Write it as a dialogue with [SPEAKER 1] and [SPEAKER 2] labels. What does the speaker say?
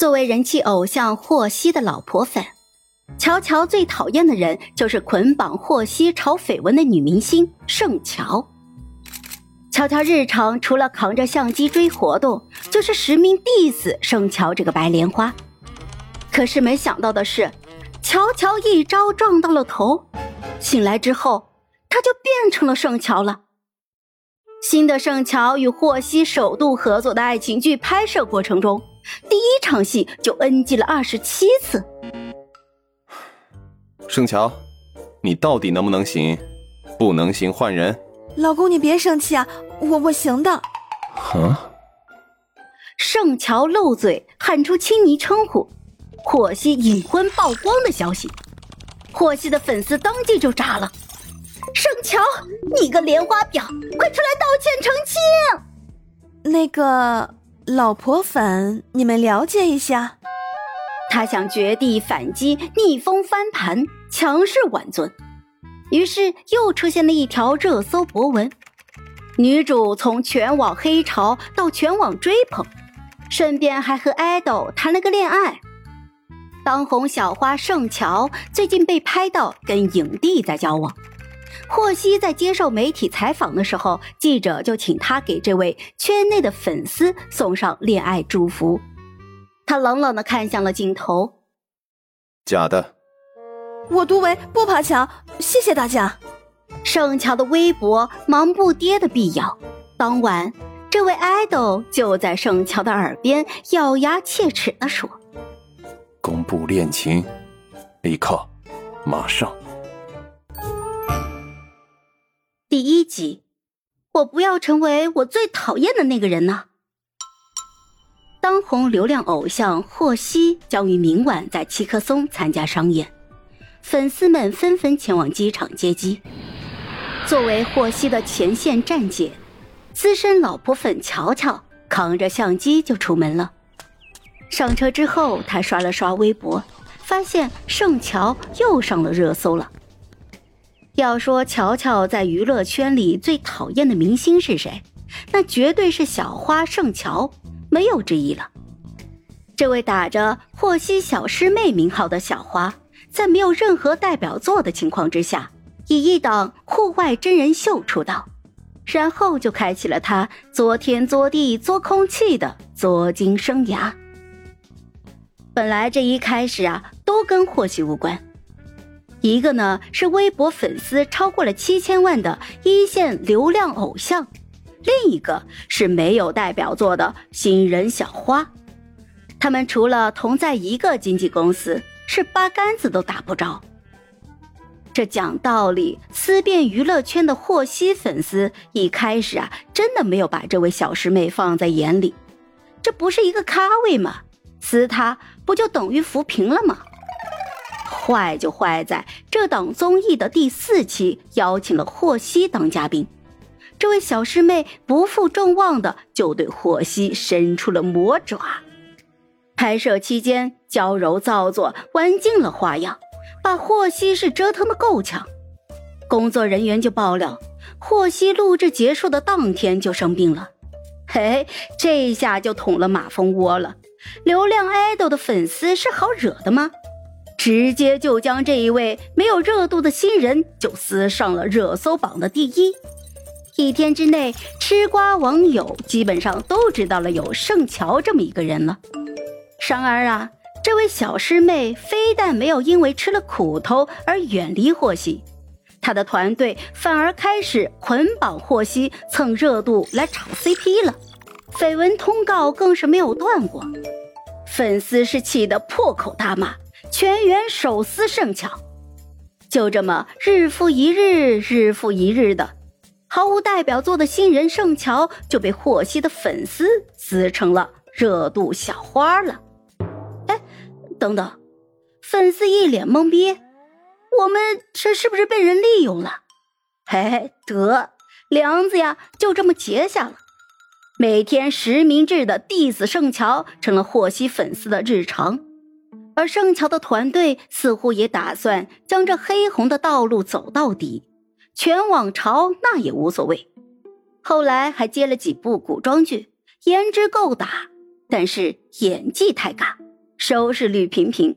[SPEAKER 1] 作为人气偶像霍希的老婆粉，乔乔最讨厌的人就是捆绑霍希炒绯闻的女明星盛乔。乔乔日常除了扛着相机追活动，就是实名 diss 盛乔这个白莲花。可是没想到的是，乔乔一招撞到了头，醒来之后，他就变成了盛乔了。新的盛乔与霍希首度合作的爱情剧拍摄过程中，第一场戏就 NG 了二十七次。
[SPEAKER 2] 盛乔，你到底能不能行？不能行换人。
[SPEAKER 3] 老公，你别生气啊，我我行的。
[SPEAKER 2] 啊！
[SPEAKER 1] 盛乔漏嘴喊出亲昵称呼，霍希隐婚曝光的消息，霍希的粉丝当即就炸了。盛乔，你个莲花婊，快出来道歉澄清！
[SPEAKER 3] 那个老婆粉，你们了解一下。
[SPEAKER 1] 他想绝地反击，逆风翻盘，强势挽尊。于是又出现了一条热搜博文：女主从全网黑潮到全网追捧，顺便还和爱豆谈了个恋爱。当红小花盛乔最近被拍到跟影帝在交往。霍希在接受媒体采访的时候，记者就请他给这位圈内的粉丝送上恋爱祝福。他冷冷的看向了镜头：“
[SPEAKER 2] 假的。”
[SPEAKER 3] 我独为不爬墙，谢谢大家。
[SPEAKER 1] 盛乔的微博忙不迭的辟谣。当晚，这位 idol 就在盛乔的耳边咬牙切齿的说：“
[SPEAKER 2] 公布恋情，立刻，马上。”
[SPEAKER 1] 第一集，我不要成为我最讨厌的那个人呢。当红流量偶像霍希将于明晚在七棵松参加商演。粉丝们纷纷前往机场接机。作为霍希的前线站姐，资深老婆粉乔乔扛着相机就出门了。上车之后，她刷了刷微博，发现盛乔又上了热搜了。要说乔乔在娱乐圈里最讨厌的明星是谁，那绝对是小花盛乔，没有之一了。这位打着霍希小师妹名号的小花。在没有任何代表作的情况之下，以一档户外真人秀出道，然后就开启了他作天作地作空气的作精生涯。本来这一开始啊，都跟霍希无关。一个呢是微博粉丝超过了七千万的一线流量偶像，另一个是没有代表作的新人小花。他们除了同在一个经纪公司。是八竿子都打不着。这讲道理，思辨娱乐圈的霍希粉丝一开始啊，真的没有把这位小师妹放在眼里。这不是一个咖位吗？撕她不就等于扶贫了吗？坏就坏在这档综艺的第四期邀请了霍希当嘉宾，这位小师妹不负众望的就对霍希伸出了魔爪。拍摄期间，娇柔造作，玩尽了花样，把霍希是折腾的够呛。工作人员就爆料，霍希录制结束的当天就生病了。嘿，这下就捅了马蜂窝了。流量爱豆的粉丝是好惹的吗？直接就将这一位没有热度的新人就撕上了热搜榜的第一。一天之内，吃瓜网友基本上都知道了有盛乔这么一个人了。然而啊，这位小师妹非但没有因为吃了苦头而远离霍希，她的团队反而开始捆绑霍希蹭热度来炒 CP 了，绯闻通告更是没有断过，粉丝是气得破口大骂，全员手撕盛乔。就这么日复一日，日复一日的，毫无代表作的新人盛乔就被霍希的粉丝撕成了热度小花了。哎等等，粉丝一脸懵逼，我们这是不是被人利用了？嘿，得梁子呀，就这么结下了。每天实名制的 diss 盛乔成了霍希粉丝的日常，而盛桥的团队似乎也打算将这黑红的道路走到底，全网潮那也无所谓。后来还接了几部古装剧，颜值够打，但是演技太尬。收视率平平。